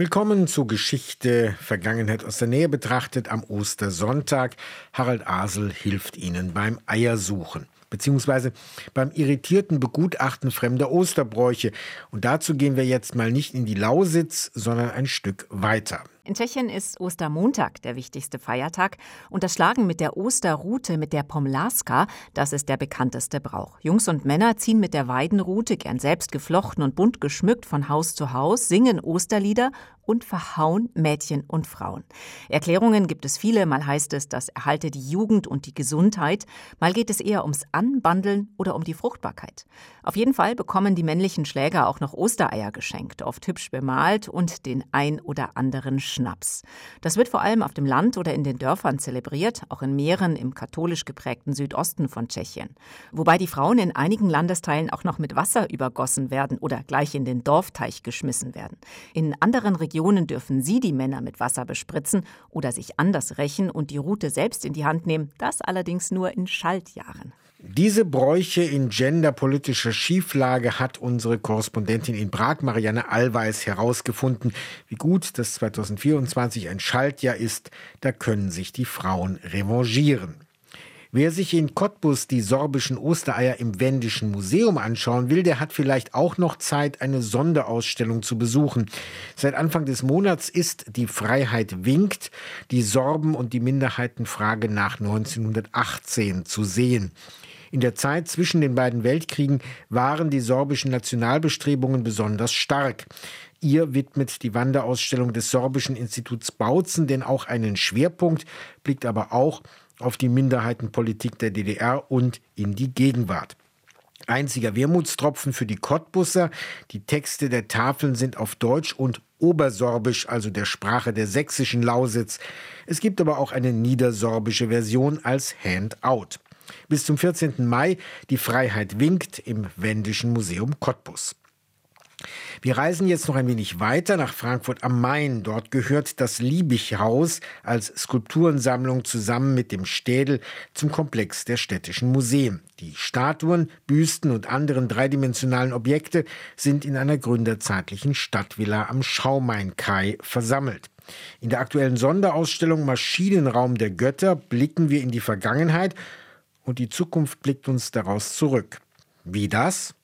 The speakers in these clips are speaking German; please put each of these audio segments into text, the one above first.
Willkommen zu Geschichte Vergangenheit aus der Nähe betrachtet am Ostersonntag. Harald Asel hilft Ihnen beim Eiersuchen beziehungsweise beim irritierten Begutachten fremder Osterbräuche. Und dazu gehen wir jetzt mal nicht in die Lausitz, sondern ein Stück weiter. In Tschechien ist Ostermontag der wichtigste Feiertag, unterschlagen mit der Osterrute mit der Pomlaska, das ist der bekannteste Brauch. Jungs und Männer ziehen mit der Weidenrute, gern selbst geflochten und bunt geschmückt, von Haus zu Haus, singen Osterlieder und verhauen Mädchen und Frauen. Erklärungen gibt es viele, mal heißt es, das erhalte die Jugend und die Gesundheit, mal geht es eher ums Anbandeln oder um die Fruchtbarkeit. Auf jeden Fall bekommen die männlichen Schläger auch noch Ostereier geschenkt, oft hübsch bemalt und den ein oder anderen Schnaps. Das wird vor allem auf dem Land oder in den Dörfern zelebriert, auch in Meeren im katholisch geprägten Südosten von Tschechien. Wobei die Frauen in einigen Landesteilen auch noch mit Wasser übergossen werden oder gleich in den Dorfteich geschmissen werden. In anderen Regionen dürfen sie die Männer mit Wasser bespritzen oder sich anders rächen und die Route selbst in die Hand nehmen, das allerdings nur in Schaltjahren. Diese Bräuche in genderpolitischer Schieflage hat unsere Korrespondentin in Prag, Marianne Allweis, herausgefunden. Wie gut, dass 2024 ein Schaltjahr ist, da können sich die Frauen revanchieren. Wer sich in Cottbus die sorbischen Ostereier im Wendischen Museum anschauen will, der hat vielleicht auch noch Zeit, eine Sonderausstellung zu besuchen. Seit Anfang des Monats ist die Freiheit winkt, die Sorben und die Minderheitenfrage nach 1918 zu sehen. In der Zeit zwischen den beiden Weltkriegen waren die sorbischen Nationalbestrebungen besonders stark. Ihr widmet die Wanderausstellung des Sorbischen Instituts Bautzen denn auch einen Schwerpunkt, blickt aber auch auf die Minderheitenpolitik der DDR und in die Gegenwart. Einziger Wermutstropfen für die Cottbusser. Die Texte der Tafeln sind auf Deutsch und Obersorbisch, also der Sprache der sächsischen Lausitz. Es gibt aber auch eine niedersorbische Version als Handout. Bis zum 14. Mai die Freiheit winkt im Wendischen Museum Cottbus. Wir reisen jetzt noch ein wenig weiter nach Frankfurt am Main. Dort gehört das Liebig-Haus als Skulpturensammlung zusammen mit dem Städel zum Komplex der städtischen Museen. Die Statuen, Büsten und anderen dreidimensionalen Objekte sind in einer gründerzeitlichen Stadtvilla am Schaumain-Kai versammelt. In der aktuellen Sonderausstellung Maschinenraum der Götter blicken wir in die Vergangenheit und die Zukunft blickt uns daraus zurück. Wie das?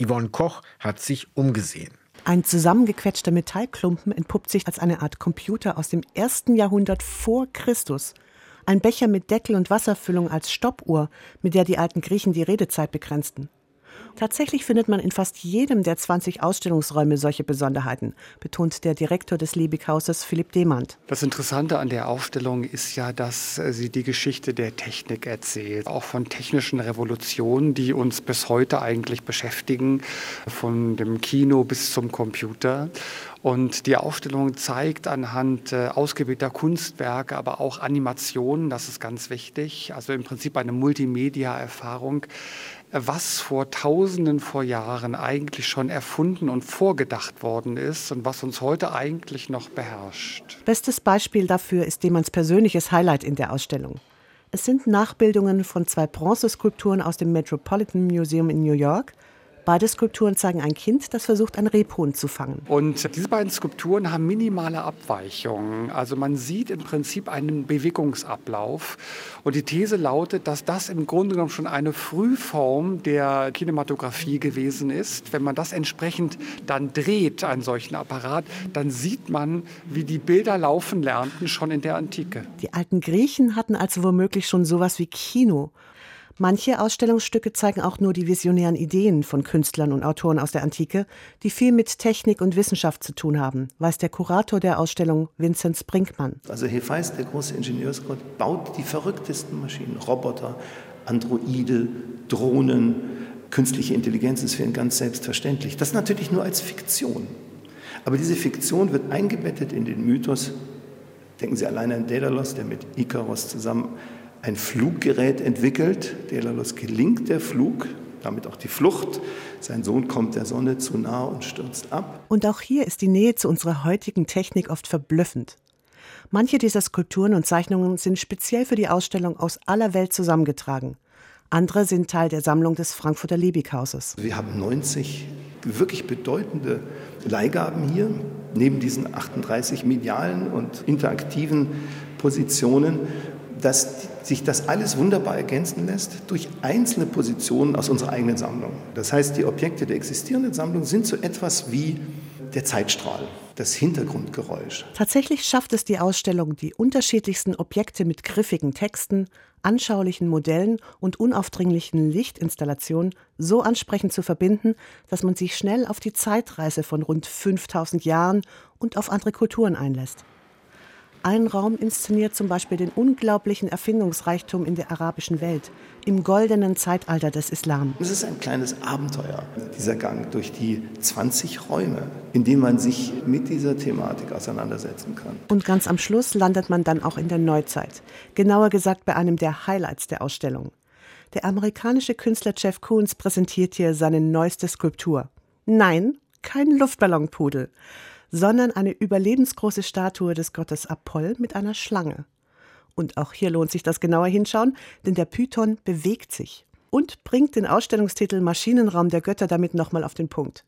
Yvonne Koch hat sich umgesehen. Ein zusammengequetschter Metallklumpen entpuppt sich als eine Art Computer aus dem ersten Jahrhundert vor Christus. Ein Becher mit Deckel und Wasserfüllung als Stoppuhr, mit der die alten Griechen die Redezeit begrenzten. Tatsächlich findet man in fast jedem der 20 Ausstellungsräume solche Besonderheiten, betont der Direktor des Liebighauses Philipp Demand. Das Interessante an der Aufstellung ist ja, dass äh, sie die Geschichte der Technik erzählt, auch von technischen Revolutionen, die uns bis heute eigentlich beschäftigen, von dem Kino bis zum Computer. Und die Aufstellung zeigt anhand äh, ausgewählter Kunstwerke, aber auch Animationen, das ist ganz wichtig, also im Prinzip eine Multimedia-Erfahrung, was vor Tausenden vor Jahren eigentlich schon erfunden und vorgedacht worden ist und was uns heute eigentlich noch beherrscht. Bestes Beispiel dafür ist Demanns persönliches Highlight in der Ausstellung. Es sind Nachbildungen von zwei Bronzeskulpturen aus dem Metropolitan Museum in New York Beide Skulpturen zeigen ein Kind, das versucht, ein Rebhuhn zu fangen. Und diese beiden Skulpturen haben minimale Abweichungen. Also man sieht im Prinzip einen Bewegungsablauf. Und die These lautet, dass das im Grunde genommen schon eine Frühform der Kinematografie gewesen ist. Wenn man das entsprechend dann dreht, einen solchen Apparat, dann sieht man, wie die Bilder laufen lernten schon in der Antike. Die alten Griechen hatten also womöglich schon sowas wie Kino. Manche Ausstellungsstücke zeigen auch nur die visionären Ideen von Künstlern und Autoren aus der Antike, die viel mit Technik und Wissenschaft zu tun haben, weiß der Kurator der Ausstellung Vinzenz Brinkmann. Also Hephaist, der große Ingenieursgott, baut die verrücktesten Maschinen, Roboter, Androide, Drohnen, künstliche Intelligenz ist für ihn ganz selbstverständlich. Das natürlich nur als Fiktion. Aber diese Fiktion wird eingebettet in den Mythos. Denken Sie allein an Daedalus, der mit Ikaros zusammen ein Fluggerät entwickelt. Delalos gelingt der Flug, damit auch die Flucht. Sein Sohn kommt der Sonne zu nah und stürzt ab. Und auch hier ist die Nähe zu unserer heutigen Technik oft verblüffend. Manche dieser Skulpturen und Zeichnungen sind speziell für die Ausstellung aus aller Welt zusammengetragen. Andere sind Teil der Sammlung des Frankfurter Liebighauses. Wir haben 90 wirklich bedeutende Leihgaben hier, neben diesen 38 medialen und interaktiven Positionen, dass sich das alles wunderbar ergänzen lässt durch einzelne Positionen aus unserer eigenen Sammlung. Das heißt, die Objekte der existierenden Sammlung sind so etwas wie der Zeitstrahl, das Hintergrundgeräusch. Tatsächlich schafft es die Ausstellung, die unterschiedlichsten Objekte mit griffigen Texten, anschaulichen Modellen und unaufdringlichen Lichtinstallationen so ansprechend zu verbinden, dass man sich schnell auf die Zeitreise von rund 5000 Jahren und auf andere Kulturen einlässt. Ein Raum inszeniert zum Beispiel den unglaublichen Erfindungsreichtum in der arabischen Welt, im goldenen Zeitalter des Islam. Es ist ein kleines Abenteuer, dieser Gang durch die 20 Räume, in denen man sich mit dieser Thematik auseinandersetzen kann. Und ganz am Schluss landet man dann auch in der Neuzeit, genauer gesagt bei einem der Highlights der Ausstellung. Der amerikanische Künstler Jeff Koons präsentiert hier seine neueste Skulptur. Nein, kein Luftballonpudel sondern eine überlebensgroße Statue des Gottes Apoll mit einer Schlange. Und auch hier lohnt sich das genauer hinschauen, denn der Python bewegt sich und bringt den Ausstellungstitel Maschinenraum der Götter damit nochmal auf den Punkt.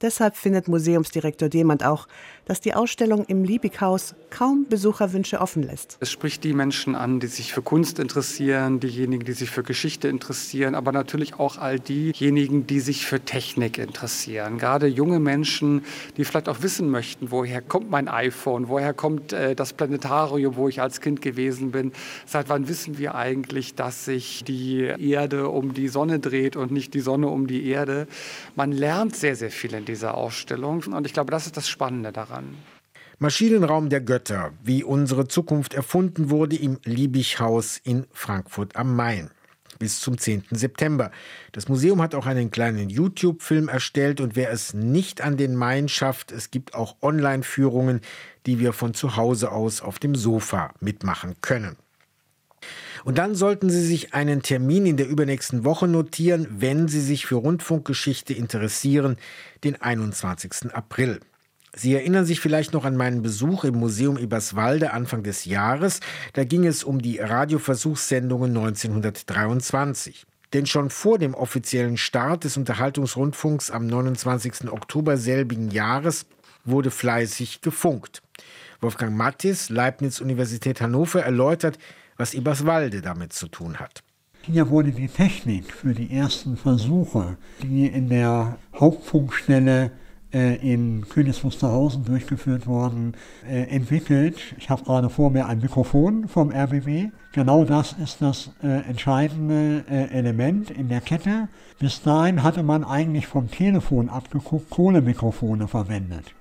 Deshalb findet Museumsdirektor Demand auch, dass die Ausstellung im Liebighaus kaum Besucherwünsche offen lässt. Es spricht die Menschen an, die sich für Kunst interessieren, diejenigen, die sich für Geschichte interessieren, aber natürlich auch all diejenigen, die sich für Technik interessieren. Gerade junge Menschen, die vielleicht auch wissen möchten, woher kommt mein iPhone, woher kommt äh, das Planetarium, wo ich als Kind gewesen bin. Seit wann wissen wir eigentlich, dass sich die Erde um die Sonne dreht und nicht die Sonne um die Erde? Man lernt sehr, sehr viel in dieser Ausstellung. Und ich glaube, das ist das Spannende daran. Maschinenraum der Götter, wie unsere Zukunft erfunden wurde im Liebighaus in Frankfurt am Main. Bis zum 10. September. Das Museum hat auch einen kleinen YouTube-Film erstellt und wer es nicht an den Main schafft, es gibt auch Online-Führungen, die wir von zu Hause aus auf dem Sofa mitmachen können. Und dann sollten Sie sich einen Termin in der übernächsten Woche notieren, wenn Sie sich für Rundfunkgeschichte interessieren, den 21. April. Sie erinnern sich vielleicht noch an meinen Besuch im Museum Eberswalde Anfang des Jahres. Da ging es um die Radioversuchssendungen 1923. Denn schon vor dem offiziellen Start des Unterhaltungsrundfunks am 29. Oktober selbigen Jahres wurde fleißig gefunkt. Wolfgang Mattis, Leibniz Universität Hannover, erläutert, was Eberswalde damit zu tun hat. Hier wurde die Technik für die ersten Versuche, die in der Hauptfunkstelle äh, in Königs Wusterhausen durchgeführt wurden, äh, entwickelt. Ich habe gerade vor mir ein Mikrofon vom RBB. Genau das ist das äh, entscheidende äh, Element in der Kette. Bis dahin hatte man eigentlich vom Telefon abgeguckt Kohlemikrofone verwendet.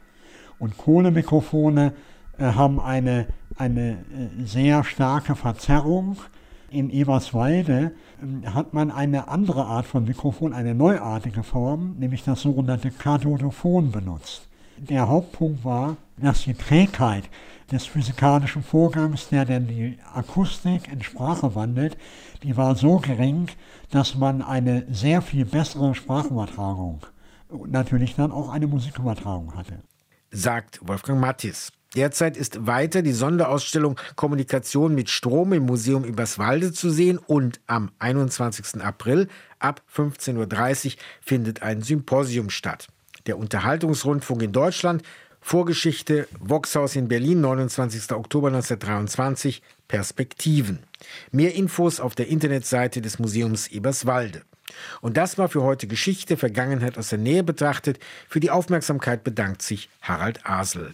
Und Kohlemikrofone haben eine eine äh, sehr starke Verzerrung. In Eberswalde ähm, hat man eine andere Art von Mikrofon, eine neuartige Form, nämlich das sogenannte Kathodophon benutzt. Der Hauptpunkt war, dass die Trägheit des physikalischen Vorgangs, der dann die Akustik in Sprache wandelt, die war so gering, dass man eine sehr viel bessere Sprachübertragung und natürlich dann auch eine Musikübertragung hatte. Sagt Wolfgang Mattis. Derzeit ist weiter die Sonderausstellung Kommunikation mit Strom im Museum Eberswalde zu sehen und am 21. April ab 15.30 Uhr findet ein Symposium statt. Der Unterhaltungsrundfunk in Deutschland, Vorgeschichte, Voxhaus in Berlin, 29. Oktober 1923, Perspektiven. Mehr Infos auf der Internetseite des Museums Eberswalde. Und das war für heute Geschichte, Vergangenheit aus der Nähe betrachtet. Für die Aufmerksamkeit bedankt sich Harald Asel.